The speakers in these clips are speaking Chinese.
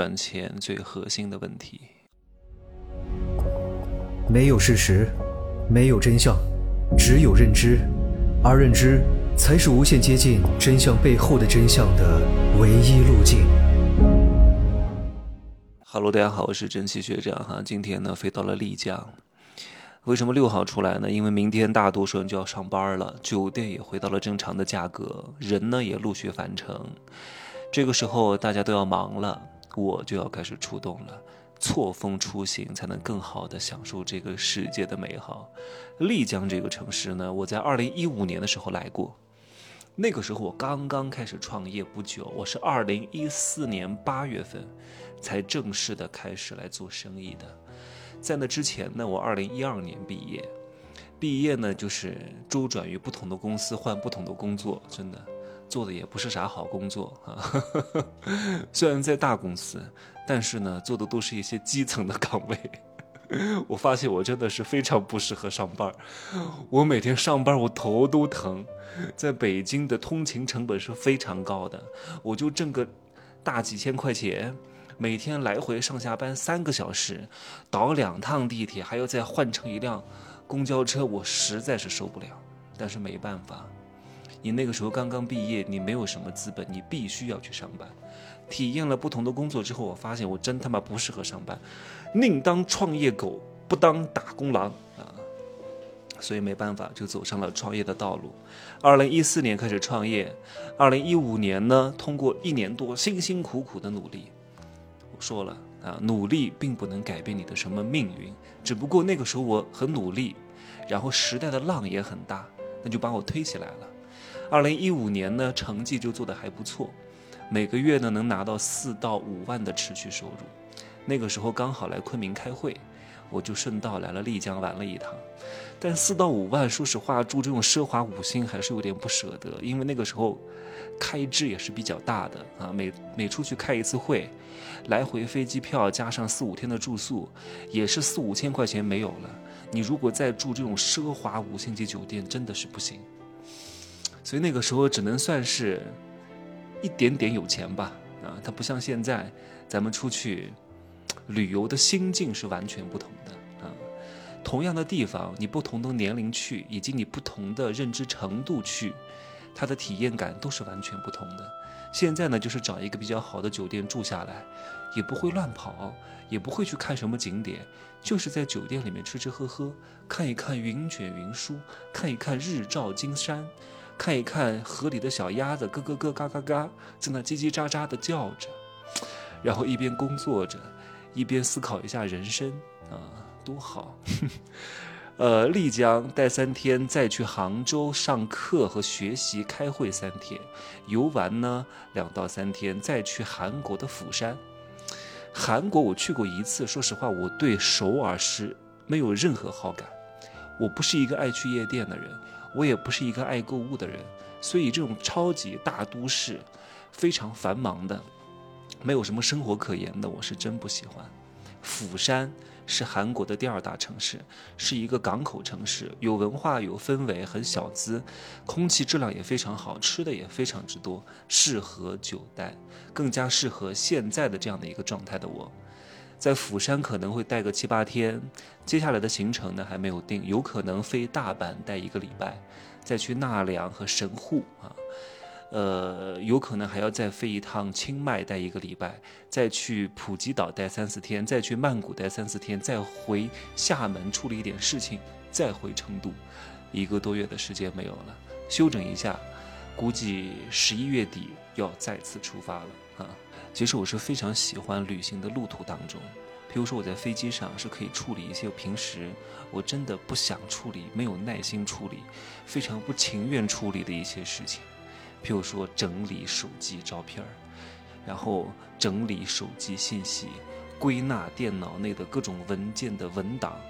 赚钱最核心的问题。没有事实，没有真相，只有认知，而认知才是无限接近真相背后的真相的唯一路径。Hello，大家好，我是蒸汽学长哈，今天呢飞到了丽江。为什么六号出来呢？因为明天大多数人就要上班了，酒店也回到了正常的价格，人呢也陆续返程。这个时候大家都要忙了。我就要开始出动了，错峰出行才能更好的享受这个世界的美好。丽江这个城市呢，我在二零一五年的时候来过，那个时候我刚刚开始创业不久，我是二零一四年八月份才正式的开始来做生意的。在那之前呢，我二零一二年毕业，毕业呢就是周转于不同的公司，换不同的工作，真的。做的也不是啥好工作啊，虽然在大公司，但是呢，做的都是一些基层的岗位。我发现我真的是非常不适合上班我每天上班我头都疼，在北京的通勤成本是非常高的，我就挣个大几千块钱，每天来回上下班三个小时，倒两趟地铁，还要再换乘一辆公交车，我实在是受不了。但是没办法。你那个时候刚刚毕业，你没有什么资本，你必须要去上班。体验了不同的工作之后，我发现我真他妈不适合上班，宁当创业狗，不当打工狼啊！所以没办法，就走上了创业的道路。二零一四年开始创业，二零一五年呢，通过一年多辛辛苦苦的努力，我说了啊，努力并不能改变你的什么命运，只不过那个时候我很努力，然后时代的浪也很大，那就把我推起来了。二零一五年呢，成绩就做得还不错，每个月呢能拿到四到五万的持续收入。那个时候刚好来昆明开会，我就顺道来了丽江玩了一趟。但四到五万，说实话住这种奢华五星还是有点不舍得，因为那个时候开支也是比较大的啊。每每出去开一次会，来回飞机票加上四五天的住宿，也是四五千块钱没有了。你如果再住这种奢华五星级酒店，真的是不行。所以那个时候只能算是一点点有钱吧，啊，它不像现在，咱们出去旅游的心境是完全不同的啊。同样的地方，你不同的年龄去，以及你不同的认知程度去，它的体验感都是完全不同的。现在呢，就是找一个比较好的酒店住下来，也不会乱跑，也不会去看什么景点，就是在酒店里面吃吃喝喝，看一看云卷云舒，看一看日照金山。看一看河里的小鸭子，咯咯咯，嘎嘎嘎，在那叽叽喳喳的叫着，然后一边工作着，一边思考一下人生啊，多好！呃，丽江待三天，再去杭州上课和学习、开会三天，游玩呢两到三天，再去韩国的釜山。韩国我去过一次，说实话，我对首尔是没有任何好感。我不是一个爱去夜店的人。我也不是一个爱购物的人，所以这种超级大都市，非常繁忙的，没有什么生活可言的，我是真不喜欢。釜山是韩国的第二大城市，是一个港口城市，有文化有氛围，很小资，空气质量也非常好，吃的也非常之多，适合久待，更加适合现在的这样的一个状态的我。在釜山可能会待个七八天，接下来的行程呢还没有定，有可能飞大阪待一个礼拜，再去纳凉和神户啊，呃，有可能还要再飞一趟清迈待一个礼拜，再去普吉岛待三四天，再去曼谷待三四天，再回厦门处理一点事情，再回成都，一个多月的时间没有了，休整一下，估计十一月底要再次出发了啊。其实我是非常喜欢旅行的路途当中，比如说我在飞机上是可以处理一些平时我真的不想处理、没有耐心处理、非常不情愿处理的一些事情，譬如说整理手机照片儿，然后整理手机信息、归纳电脑内的各种文件的文档。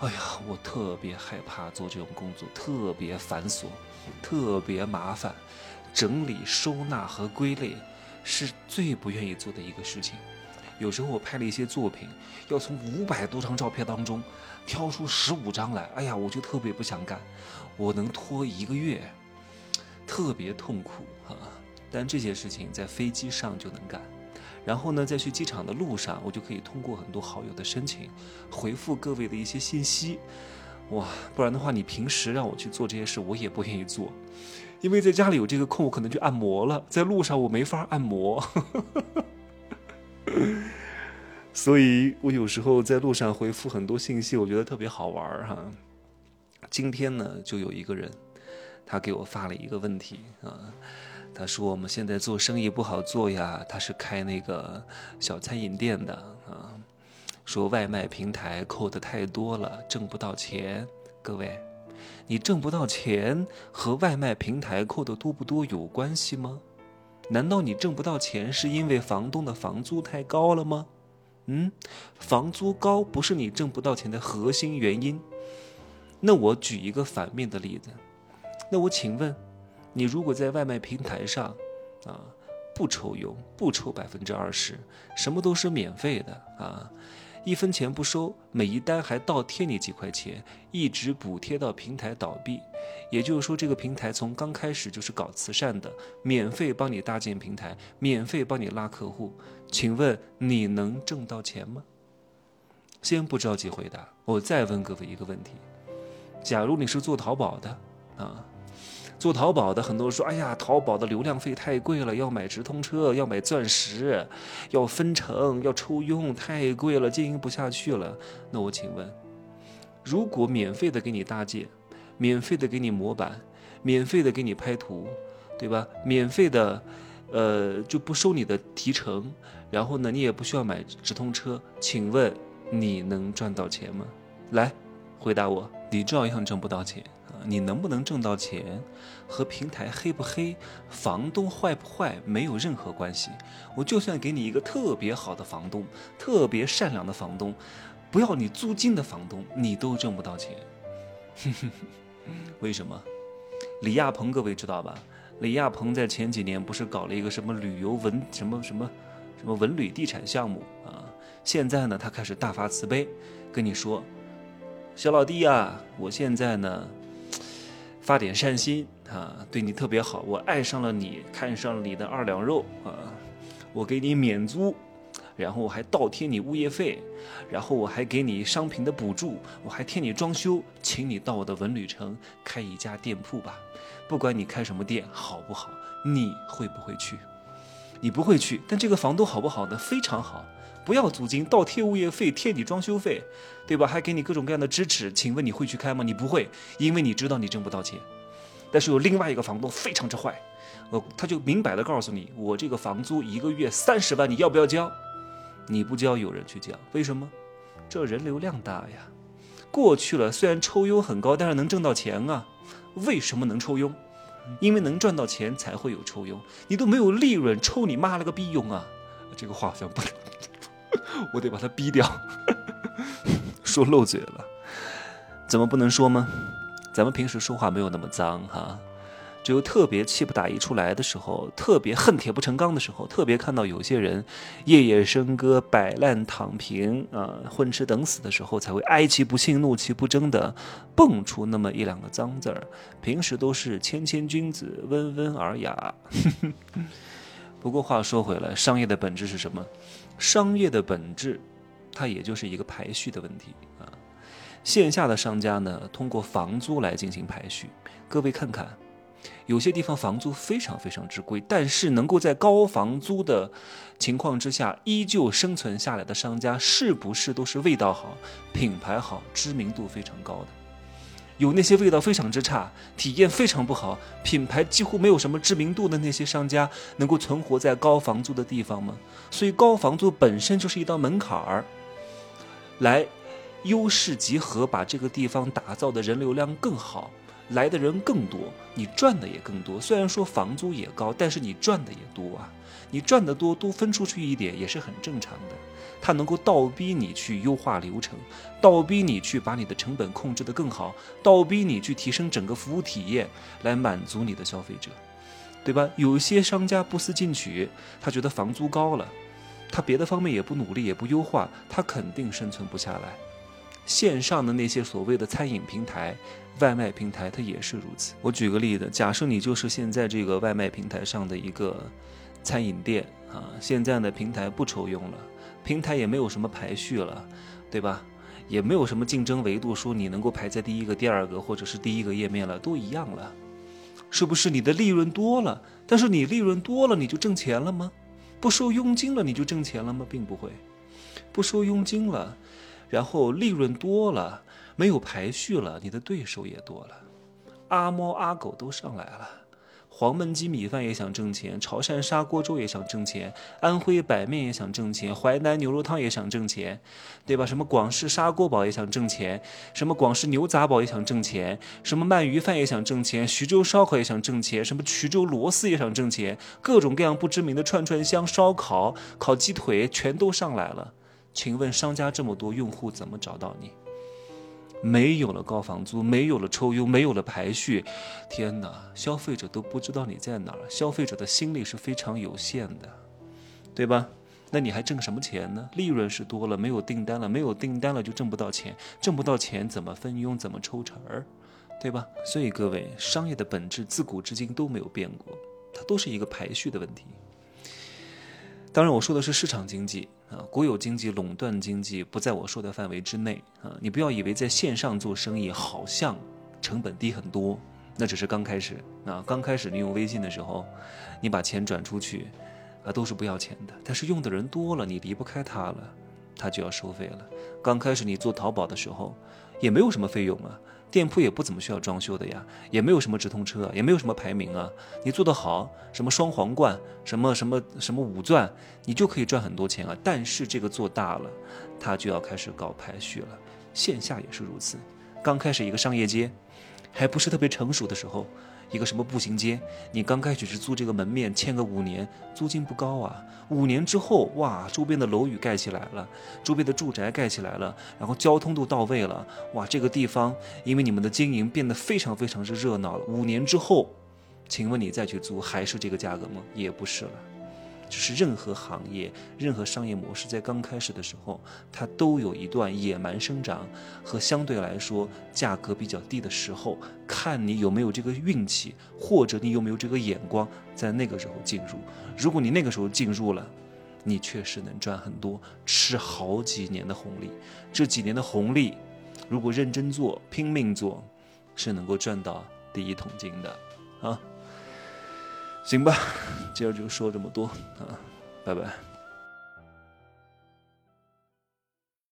哎呀，我特别害怕做这种工作，特别繁琐，特别麻烦，整理、收纳和归类。是最不愿意做的一个事情。有时候我拍了一些作品，要从五百多张照片当中挑出十五张来，哎呀，我就特别不想干。我能拖一个月，特别痛苦啊！但这些事情在飞机上就能干。然后呢，在去机场的路上，我就可以通过很多好友的申请，回复各位的一些信息。哇，不然的话，你平时让我去做这些事，我也不愿意做，因为在家里有这个空，我可能就按摩了，在路上我没法按摩。所以我有时候在路上回复很多信息，我觉得特别好玩儿哈。今天呢，就有一个人，他给我发了一个问题啊，他说我们现在做生意不好做呀，他是开那个小餐饮店的啊，说外卖平台扣的太多了，挣不到钱。各位，你挣不到钱和外卖平台扣的多不多有关系吗？难道你挣不到钱是因为房东的房租太高了吗？嗯，房租高不是你挣不到钱的核心原因。那我举一个反面的例子，那我请问，你如果在外卖平台上，啊，不抽佣，不抽百分之二十，什么都是免费的啊，一分钱不收，每一单还倒贴你几块钱，一直补贴到平台倒闭。也就是说，这个平台从刚开始就是搞慈善的，免费帮你搭建平台，免费帮你拉客户。请问你能挣到钱吗？先不着急回答，我再问各位一个问题：假如你是做淘宝的啊，做淘宝的很多人说，哎呀，淘宝的流量费太贵了，要买直通车，要买钻石，要分成，要抽佣，太贵了，经营不下去了。那我请问，如果免费的给你搭建，免费的给你模板，免费的给你拍图，对吧？免费的，呃，就不收你的提成。然后呢，你也不需要买直通车，请问你能赚到钱吗？来，回答我，你照样挣不到钱！你能不能挣到钱，和平台黑不黑、房东坏不坏没有任何关系。我就算给你一个特别好的房东，特别善良的房东，不要你租金的房东，你都挣不到钱。为什么？李亚鹏，各位知道吧？李亚鹏在前几年不是搞了一个什么旅游文什么什么？什么文旅地产项目啊？现在呢，他开始大发慈悲，跟你说：“小老弟呀，我现在呢，发点善心啊，对你特别好，我爱上了你，看上了你的二两肉啊，我给你免租，然后我还倒贴你物业费，然后我还给你商品的补助，我还贴你装修，请你到我的文旅城开一家店铺吧，不管你开什么店，好不好？你会不会去？”你不会去，但这个房东好不好呢？非常好，不要租金，倒贴物业费，贴你装修费，对吧？还给你各种各样的支持。请问你会去开吗？你不会，因为你知道你挣不到钱。但是有另外一个房东非常之坏，呃，他就明摆的告诉你，我这个房租一个月三十万，你要不要交？你不交，有人去交，为什么？这人流量大呀。过去了，虽然抽佣很高，但是能挣到钱啊。为什么能抽佣？因为能赚到钱才会有抽佣，你都没有利润，抽你妈了个逼佣啊！这个话好像不能，我得把他逼掉，说漏嘴了，怎么不能说吗？咱们平时说话没有那么脏哈。只有特别气不打一处来的时候，特别恨铁不成钢的时候，特别看到有些人夜夜笙歌、摆烂躺平啊、混吃等死的时候，才会哀其不幸、怒其不争的蹦出那么一两个脏字儿。平时都是谦谦君子、温文尔雅。不过话说回来，商业的本质是什么？商业的本质，它也就是一个排序的问题啊。线下的商家呢，通过房租来进行排序。各位看看。有些地方房租非常非常之贵，但是能够在高房租的情况之下依旧生存下来的商家，是不是都是味道好、品牌好、知名度非常高的？有那些味道非常之差、体验非常不好、品牌几乎没有什么知名度的那些商家，能够存活在高房租的地方吗？所以高房租本身就是一道门槛儿，来优势集合，把这个地方打造的人流量更好。来的人更多，你赚的也更多。虽然说房租也高，但是你赚的也多啊。你赚的多，多分出去一点也是很正常的。它能够倒逼你去优化流程，倒逼你去把你的成本控制得更好，倒逼你去提升整个服务体验，来满足你的消费者，对吧？有些商家不思进取，他觉得房租高了，他别的方面也不努力，也不优化，他肯定生存不下来。线上的那些所谓的餐饮平台。外卖平台它也是如此。我举个例子，假设你就是现在这个外卖平台上的一个餐饮店啊，现在呢平台不抽佣了，平台也没有什么排序了，对吧？也没有什么竞争维度，说你能够排在第一个、第二个或者是第一个页面了，都一样了，是不是？你的利润多了，但是你利润多了，你就挣钱了吗？不收佣金了，你就挣钱了吗？并不会，不收佣金了，然后利润多了，没有排序了，你的对手也多了，阿猫阿狗都上来了。黄焖鸡米饭也想挣钱，潮汕砂锅粥也想挣钱，安徽板面也想挣钱，淮南牛肉汤也想挣钱，对吧？什么广式砂锅煲也想挣钱，什么广式牛杂煲也想挣钱，什么鳗鱼饭也想挣钱，徐州烧烤也想挣钱，什么衢州螺丝也想挣钱，各种各样不知名的串串香、烧烤、烤鸡腿全都上来了。请问商家这么多，用户怎么找到你？没有了高房租，没有了抽佣，没有了排序，天哪！消费者都不知道你在哪儿，消费者的心力是非常有限的，对吧？那你还挣什么钱呢？利润是多了，没有订单了，没有订单了就挣不到钱，挣不到钱怎么分佣，怎么抽成儿，对吧？所以各位，商业的本质自古至今都没有变过，它都是一个排序的问题。当然，我说的是市场经济啊，国有经济、垄断经济不在我说的范围之内啊。你不要以为在线上做生意好像成本低很多，那只是刚开始啊。刚开始你用微信的时候，你把钱转出去啊，都是不要钱的。但是用的人多了，你离不开它了，它就要收费了。刚开始你做淘宝的时候，也没有什么费用啊。店铺也不怎么需要装修的呀，也没有什么直通车，也没有什么排名啊。你做得好，什么双皇冠，什么什么什么五钻，你就可以赚很多钱啊。但是这个做大了，它就要开始搞排序了。线下也是如此，刚开始一个商业街，还不是特别成熟的时候。一个什么步行街？你刚开始是租这个门面，签个五年，租金不高啊。五年之后，哇，周边的楼宇盖起来了，周边的住宅盖起来了，然后交通都到位了，哇，这个地方因为你们的经营变得非常非常之热闹了。五年之后，请问你再去租还是这个价格吗？也不是了。就是任何行业、任何商业模式在刚开始的时候，它都有一段野蛮生长和相对来说价格比较低的时候，看你有没有这个运气，或者你有没有这个眼光，在那个时候进入。如果你那个时候进入了，你确实能赚很多，吃好几年的红利。这几年的红利，如果认真做、拼命做，是能够赚到第一桶金的啊。行吧，今儿就说这么多啊，拜拜。